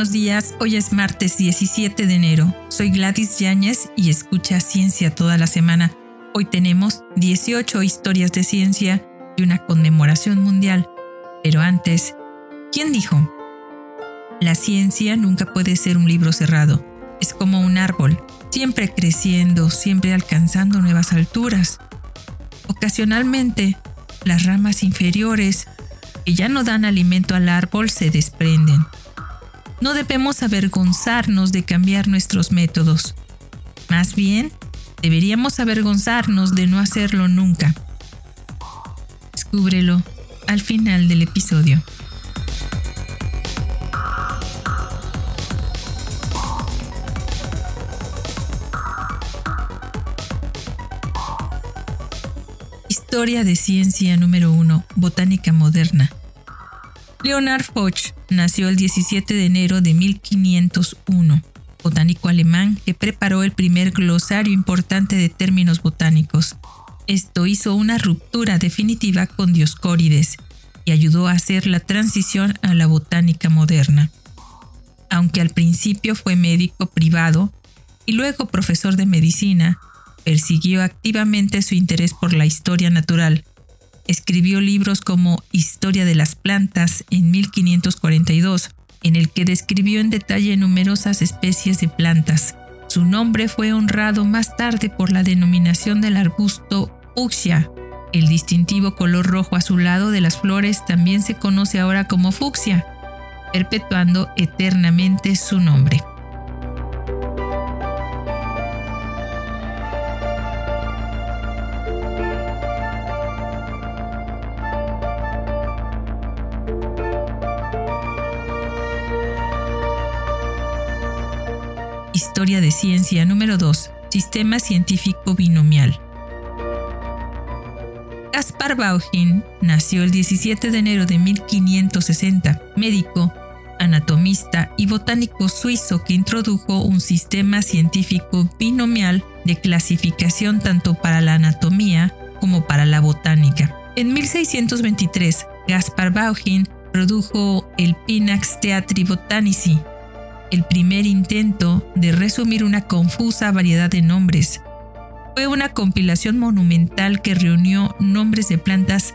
Buenos días, hoy es martes 17 de enero. Soy Gladys Yáñez y escucha Ciencia toda la semana. Hoy tenemos 18 historias de ciencia y una conmemoración mundial. Pero antes, ¿quién dijo? La ciencia nunca puede ser un libro cerrado. Es como un árbol, siempre creciendo, siempre alcanzando nuevas alturas. Ocasionalmente, las ramas inferiores, que ya no dan alimento al árbol, se desprenden no debemos avergonzarnos de cambiar nuestros métodos. Más bien, deberíamos avergonzarnos de no hacerlo nunca. Descúbrelo al final del episodio. Historia de ciencia número 1, Botánica Moderna. Leonard Foch nació el 17 de enero de 1501, botánico alemán que preparó el primer glosario importante de términos botánicos. Esto hizo una ruptura definitiva con Dioscórides y ayudó a hacer la transición a la botánica moderna. Aunque al principio fue médico privado y luego profesor de medicina, persiguió activamente su interés por la historia natural escribió libros como Historia de las plantas en 1542, en el que describió en detalle numerosas especies de plantas. Su nombre fue honrado más tarde por la denominación del arbusto fucsia. El distintivo color rojo azulado de las flores también se conoce ahora como fucsia, perpetuando eternamente su nombre. Historia de Ciencia número 2. Sistema científico binomial. Caspar Bauhin nació el 17 de enero de 1560, médico, anatomista y botánico suizo que introdujo un sistema científico binomial de clasificación tanto para la anatomía como para la botánica. En 1623, Gaspar Bauhin produjo el Pinax Theatri Botanici, el primer intento de resumir una confusa variedad de nombres. Fue una compilación monumental que reunió nombres de plantas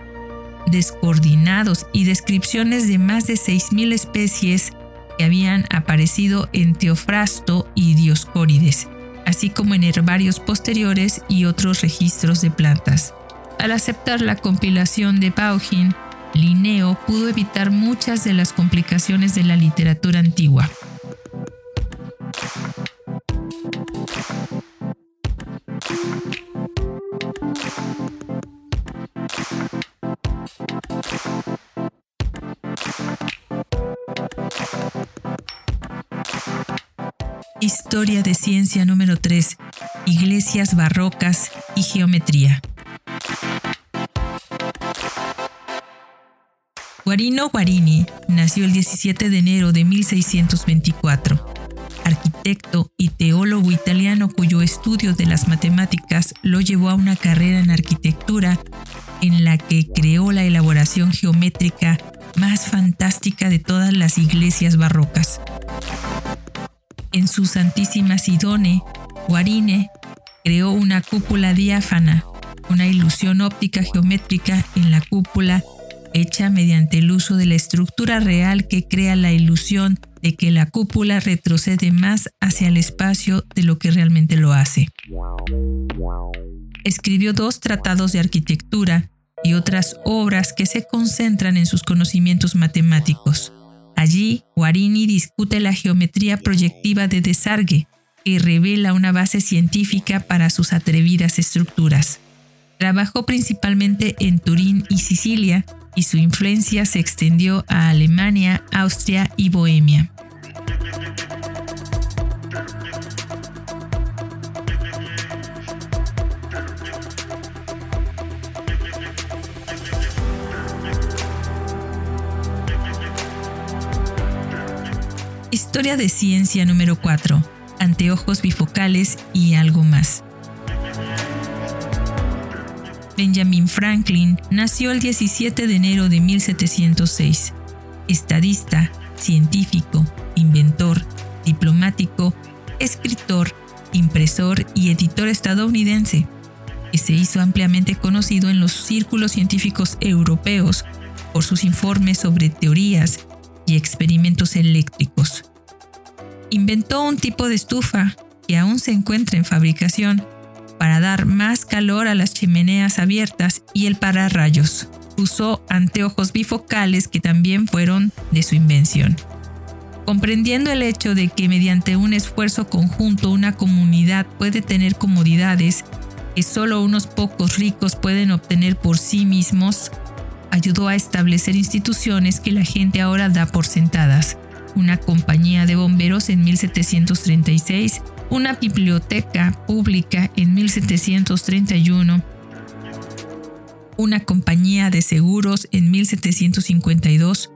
descoordinados y descripciones de más de 6.000 especies que habían aparecido en Teofrasto y Dioscórides, así como en herbarios posteriores y otros registros de plantas. Al aceptar la compilación de Bauhin, Linneo pudo evitar muchas de las complicaciones de la literatura antigua. Historia de Ciencia número 3. Iglesias barrocas y geometría. Guarino Guarini nació el 17 de enero de 1624 arquitecto y teólogo italiano cuyo estudio de las matemáticas lo llevó a una carrera en arquitectura en la que creó la elaboración geométrica más fantástica de todas las iglesias barrocas. En su Santísima Sidone, Guarine creó una cúpula diáfana, una ilusión óptica geométrica en la cúpula hecha mediante el uso de la estructura real que crea la ilusión de que la cúpula retrocede más hacia el espacio de lo que realmente lo hace. Escribió dos tratados de arquitectura y otras obras que se concentran en sus conocimientos matemáticos. Allí, Guarini discute la geometría proyectiva de Desargue, que revela una base científica para sus atrevidas estructuras. Trabajó principalmente en Turín y Sicilia, y su influencia se extendió a Alemania, Austria y Bohemia. Historia de ciencia número 4. Anteojos bifocales y algo más. Benjamin Franklin nació el 17 de enero de 1706. Estadista, científico, inventor, diplomático, escritor, impresor y editor estadounidense, que se hizo ampliamente conocido en los círculos científicos europeos por sus informes sobre teorías y experimentos eléctricos. Inventó un tipo de estufa que aún se encuentra en fabricación para dar más calor a las chimeneas abiertas y el pararrayos. Usó anteojos bifocales que también fueron de su invención. Comprendiendo el hecho de que mediante un esfuerzo conjunto una comunidad puede tener comodidades que solo unos pocos ricos pueden obtener por sí mismos, ayudó a establecer instituciones que la gente ahora da por sentadas. Una compañía de bomberos en 1736, una biblioteca pública en 1731, una compañía de seguros en 1752,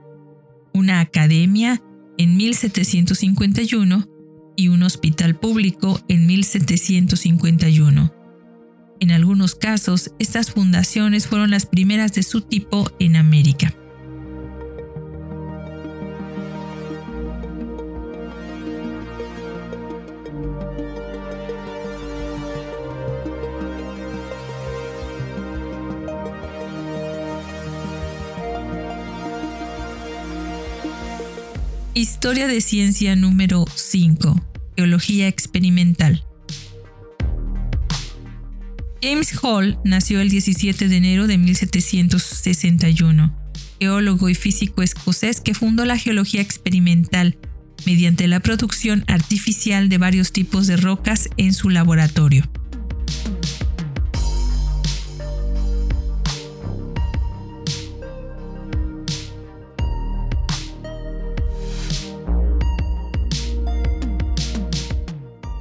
una academia en 1751 y un hospital público en 1751. En algunos casos, estas fundaciones fueron las primeras de su tipo en América. Historia de ciencia número 5. Geología experimental. James Hall nació el 17 de enero de 1761, geólogo y físico escocés que fundó la geología experimental mediante la producción artificial de varios tipos de rocas en su laboratorio.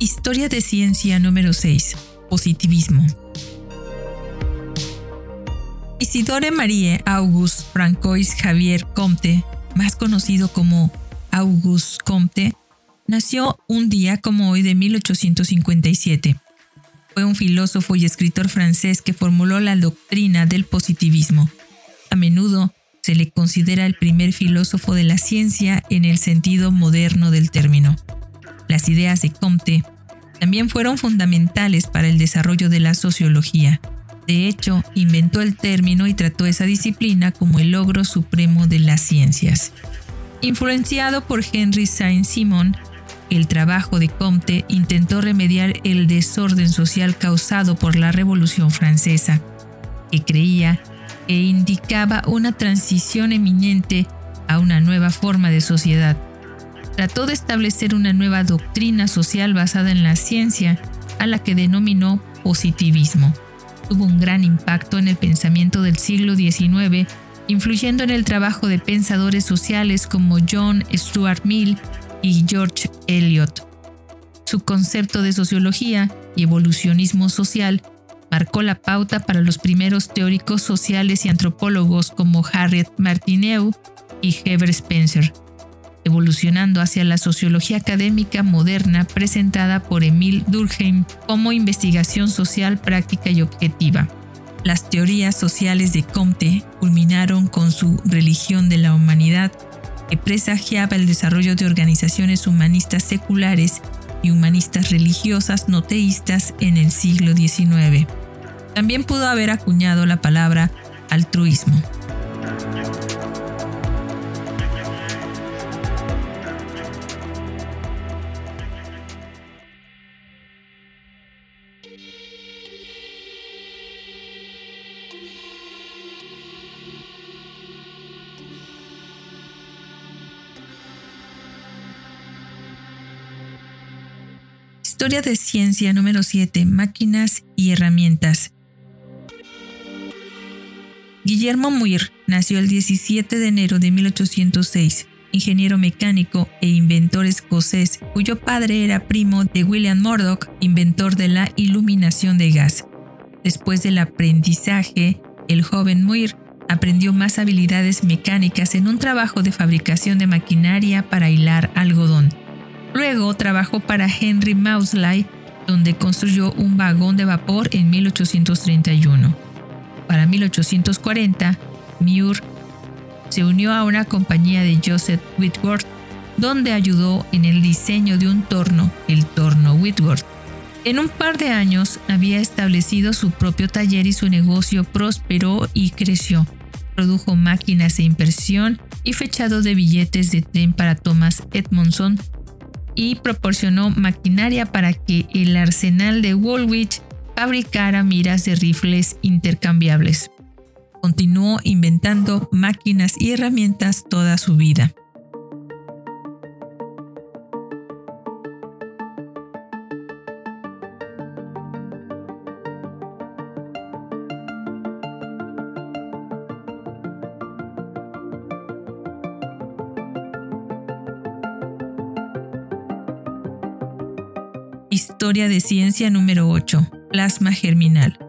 Historia de ciencia número 6. Positivismo. Isidore Marie Auguste Francois Javier Comte, más conocido como Auguste Comte, nació un día como hoy de 1857. Fue un filósofo y escritor francés que formuló la doctrina del positivismo. A menudo se le considera el primer filósofo de la ciencia en el sentido moderno del término. Las ideas de Comte también fueron fundamentales para el desarrollo de la sociología. De hecho, inventó el término y trató esa disciplina como el logro supremo de las ciencias. Influenciado por Henry Saint-Simon, el trabajo de Comte intentó remediar el desorden social causado por la Revolución Francesa, que creía e indicaba una transición eminente a una nueva forma de sociedad trató de establecer una nueva doctrina social basada en la ciencia, a la que denominó positivismo. Tuvo un gran impacto en el pensamiento del siglo XIX, influyendo en el trabajo de pensadores sociales como John Stuart Mill y George Eliot. Su concepto de sociología y evolucionismo social marcó la pauta para los primeros teóricos sociales y antropólogos como Harriet Martineau y Heber Spencer evolucionando hacia la sociología académica moderna presentada por Emil Durkheim como investigación social práctica y objetiva. Las teorías sociales de Comte culminaron con su Religión de la Humanidad, que presagiaba el desarrollo de organizaciones humanistas seculares y humanistas religiosas no teístas en el siglo XIX. También pudo haber acuñado la palabra altruismo. Historia de ciencia número 7. Máquinas y herramientas. Guillermo Muir nació el 17 de enero de 1806, ingeniero mecánico e inventor escocés, cuyo padre era primo de William Murdoch, inventor de la iluminación de gas. Después del aprendizaje, el joven Muir aprendió más habilidades mecánicas en un trabajo de fabricación de maquinaria para hilar algodón Luego trabajó para Henry Maudslay, donde construyó un vagón de vapor en 1831. Para 1840, Muir se unió a una compañía de Joseph Whitworth, donde ayudó en el diseño de un torno, el torno Whitworth. En un par de años había establecido su propio taller y su negocio prosperó y creció. Produjo máquinas de impresión y fechado de billetes de tren para Thomas Edmondson y proporcionó maquinaria para que el arsenal de Woolwich fabricara miras de rifles intercambiables. Continuó inventando máquinas y herramientas toda su vida. Historia de ciencia número 8. Plasma germinal.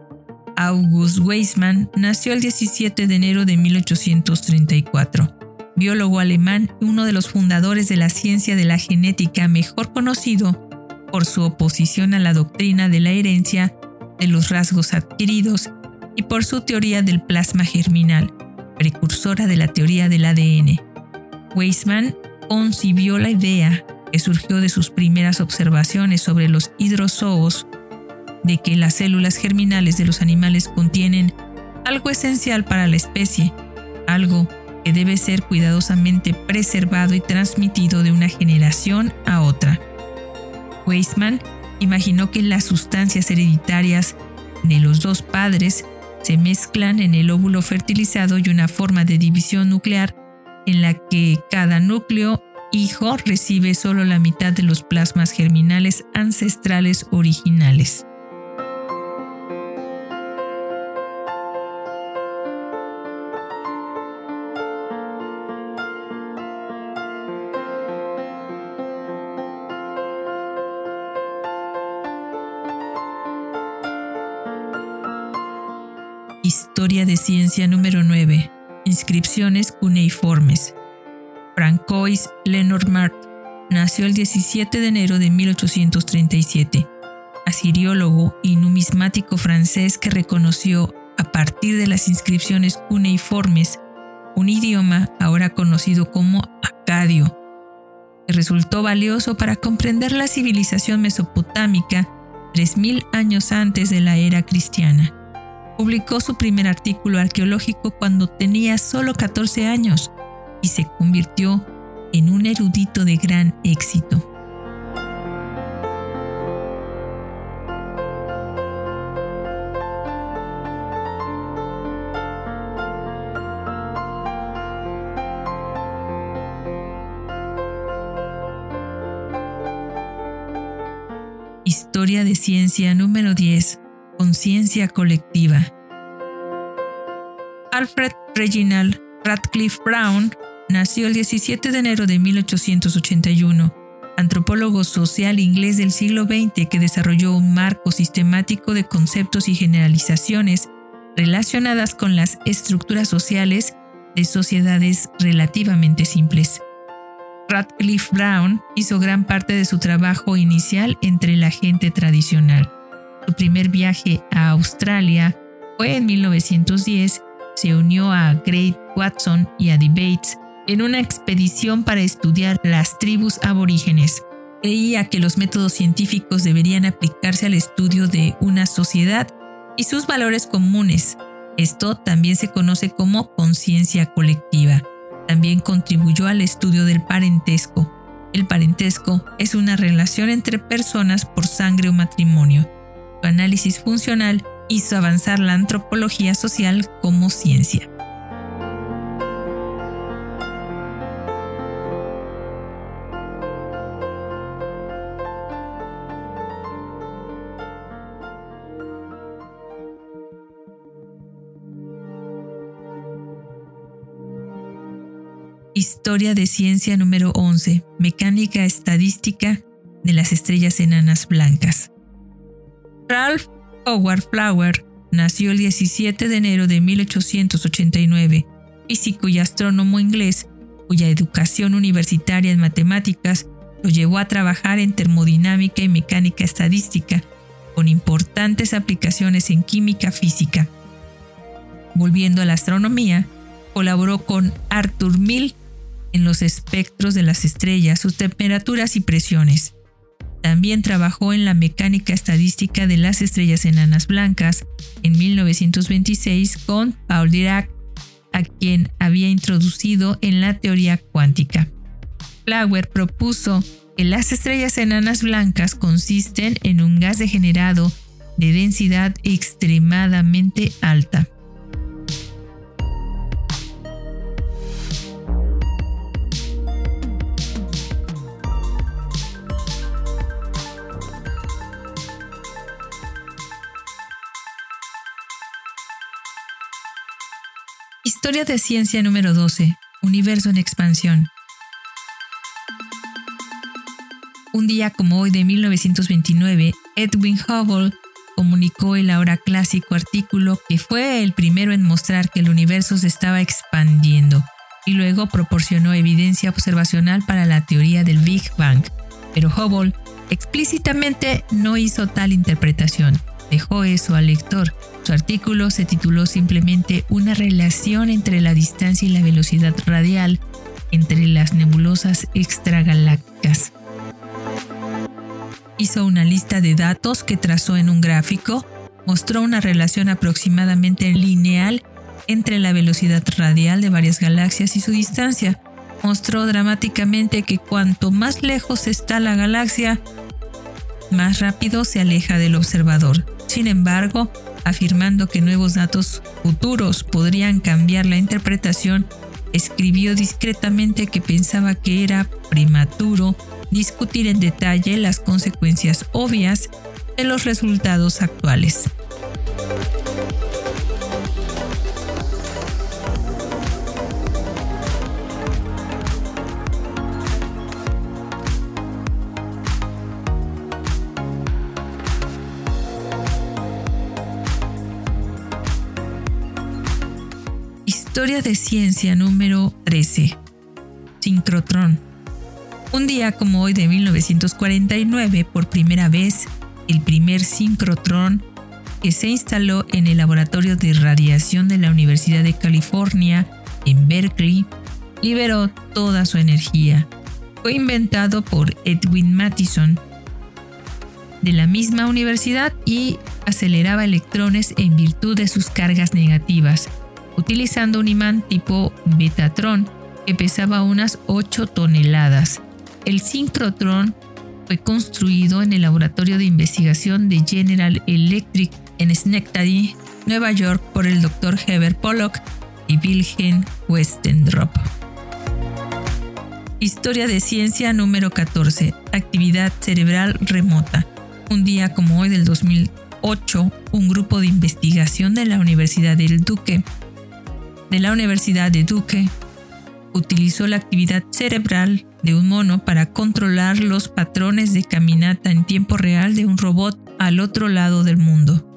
August Weismann nació el 17 de enero de 1834. Biólogo alemán y uno de los fundadores de la ciencia de la genética mejor conocido por su oposición a la doctrina de la herencia de los rasgos adquiridos y por su teoría del plasma germinal, precursora de la teoría del ADN. Weismann concibió la idea que surgió de sus primeras observaciones sobre los hidrozoos, de que las células germinales de los animales contienen algo esencial para la especie, algo que debe ser cuidadosamente preservado y transmitido de una generación a otra. Weismann imaginó que las sustancias hereditarias de los dos padres se mezclan en el óvulo fertilizado y una forma de división nuclear en la que cada núcleo hijo recibe solo la mitad de los plasmas germinales ancestrales originales. Historia de ciencia número 9. Inscripciones cuneiformes. Francois Lenormand nació el 17 de enero de 1837, asiriólogo y numismático francés que reconoció a partir de las inscripciones cuneiformes un idioma ahora conocido como acadio, que resultó valioso para comprender la civilización mesopotámica 3.000 años antes de la era cristiana. Publicó su primer artículo arqueológico cuando tenía solo 14 años y se convirtió en un erudito de gran éxito. Historia de ciencia número 10. Conciencia colectiva. Alfred Reginald Radcliffe Brown nació el 17 de enero de 1881, antropólogo social inglés del siglo XX que desarrolló un marco sistemático de conceptos y generalizaciones relacionadas con las estructuras sociales de sociedades relativamente simples. Radcliffe Brown hizo gran parte de su trabajo inicial entre la gente tradicional. Su primer viaje a Australia fue en 1910. Se unió a Great Watson y a Debates en una expedición para estudiar las tribus aborígenes. Creía que los métodos científicos deberían aplicarse al estudio de una sociedad y sus valores comunes. Esto también se conoce como conciencia colectiva. También contribuyó al estudio del parentesco. El parentesco es una relación entre personas por sangre o matrimonio. Análisis funcional hizo avanzar la antropología social como ciencia. Historia de ciencia número 11. Mecánica estadística de las estrellas enanas blancas. Ralph Howard Flower nació el 17 de enero de 1889, físico y astrónomo inglés, cuya educación universitaria en matemáticas lo llevó a trabajar en termodinámica y mecánica estadística, con importantes aplicaciones en química física. Volviendo a la astronomía, colaboró con Arthur Mill en los espectros de las estrellas, sus temperaturas y presiones. También trabajó en la mecánica estadística de las estrellas enanas blancas en 1926 con Paul Dirac, a quien había introducido en la teoría cuántica. Flower propuso que las estrellas enanas blancas consisten en un gas degenerado de densidad extremadamente alta. Historia de ciencia número 12. Universo en expansión. Un día como hoy de 1929, Edwin Hubble comunicó el ahora clásico artículo que fue el primero en mostrar que el universo se estaba expandiendo y luego proporcionó evidencia observacional para la teoría del Big Bang. Pero Hubble explícitamente no hizo tal interpretación, dejó eso al lector. Su artículo se tituló simplemente Una relación entre la distancia y la velocidad radial entre las nebulosas extragalácticas hizo una lista de datos que trazó en un gráfico, mostró una relación aproximadamente lineal entre la velocidad radial de varias galaxias y su distancia. Mostró dramáticamente que cuanto más lejos está la galaxia, más rápido se aleja del observador. Sin embargo, afirmando que nuevos datos futuros podrían cambiar la interpretación, escribió discretamente que pensaba que era prematuro discutir en detalle las consecuencias obvias de los resultados actuales. Historia de ciencia número 13. Sincrotrón. Un día como hoy de 1949, por primera vez, el primer sincrotrón que se instaló en el laboratorio de radiación de la Universidad de California en Berkeley liberó toda su energía. Fue inventado por Edwin Mathison de la misma universidad y aceleraba electrones en virtud de sus cargas negativas, utilizando un imán tipo Betatron que pesaba unas 8 toneladas. El sincrotrón fue construido en el laboratorio de investigación de General Electric en Schenectady, Nueva York, por el Dr. Heber Pollock y Wilhelm Westendrop. Historia de ciencia número 14. Actividad cerebral remota. Un día como hoy del 2008, un grupo de investigación de la Universidad del Duque, de la Universidad de Duque, utilizó la actividad cerebral de un mono para controlar los patrones de caminata en tiempo real de un robot al otro lado del mundo.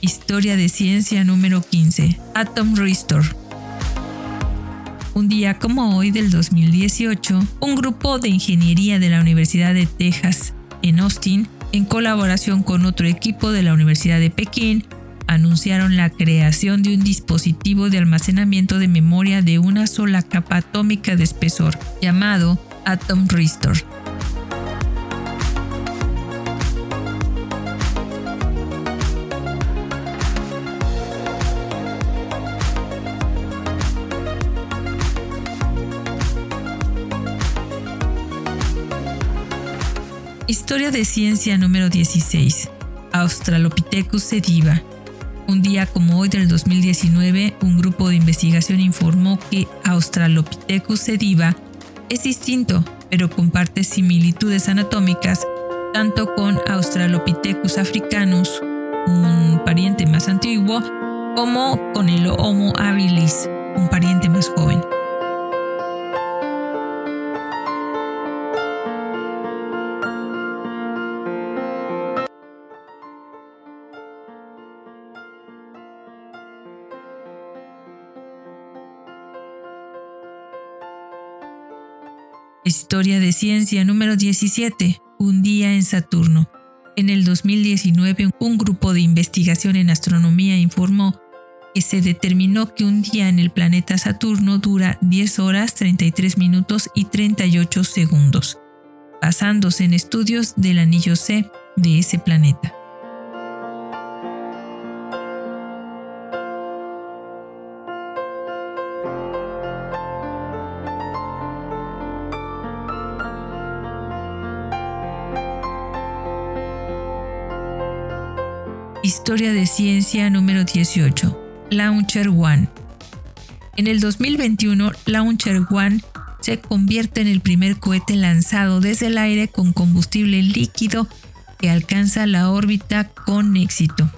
Historia de ciencia número 15. Atom Restore un día como hoy del 2018, un grupo de ingeniería de la Universidad de Texas en Austin, en colaboración con otro equipo de la Universidad de Pekín, anunciaron la creación de un dispositivo de almacenamiento de memoria de una sola capa atómica de espesor, llamado Atom Restore. Historia de ciencia número 16. Australopithecus sediva. Un día como hoy del 2019, un grupo de investigación informó que Australopithecus sediva es distinto, pero comparte similitudes anatómicas tanto con Australopithecus africanus, un pariente más antiguo, como con el Homo habilis, un pariente más joven. Historia de ciencia número 17. Un día en Saturno. En el 2019, un grupo de investigación en astronomía informó que se determinó que un día en el planeta Saturno dura 10 horas 33 minutos y 38 segundos, basándose en estudios del anillo C de ese planeta. Historia de Ciencia número 18. Launcher One. En el 2021, Launcher One se convierte en el primer cohete lanzado desde el aire con combustible líquido que alcanza la órbita con éxito.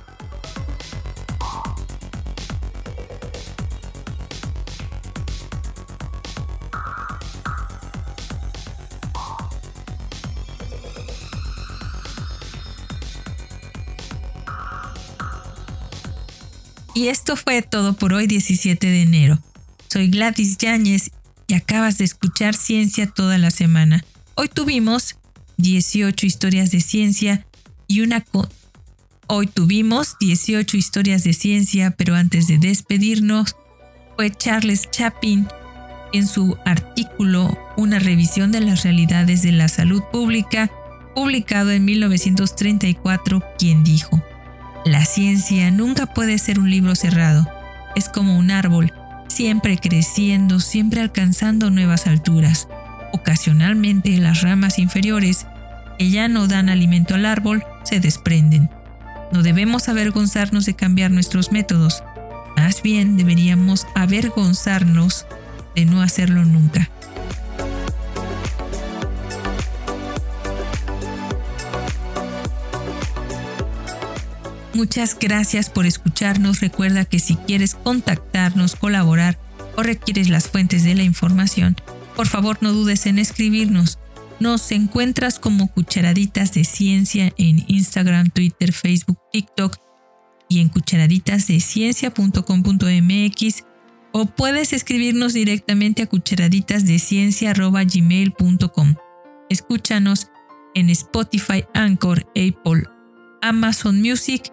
Y esto fue todo por hoy 17 de enero. Soy Gladys Yáñez y acabas de escuchar Ciencia toda la semana. Hoy tuvimos 18 historias de ciencia y una... Hoy tuvimos 18 historias de ciencia, pero antes de despedirnos, fue Charles Chaplin en su artículo Una revisión de las realidades de la salud pública, publicado en 1934, quien dijo, la ciencia nunca puede ser un libro cerrado. Es como un árbol, siempre creciendo, siempre alcanzando nuevas alturas. Ocasionalmente las ramas inferiores, que ya no dan alimento al árbol, se desprenden. No debemos avergonzarnos de cambiar nuestros métodos. Más bien deberíamos avergonzarnos de no hacerlo nunca. Muchas gracias por escucharnos. Recuerda que si quieres contactarnos, colaborar o requieres las fuentes de la información, por favor no dudes en escribirnos. Nos encuentras como Cucharaditas de Ciencia en Instagram, Twitter, Facebook, TikTok y en cucharaditasdeciencia.com.mx o puedes escribirnos directamente a cucharaditasdeciencia.gmail.com. Escúchanos en Spotify, Anchor, Apple, Amazon Music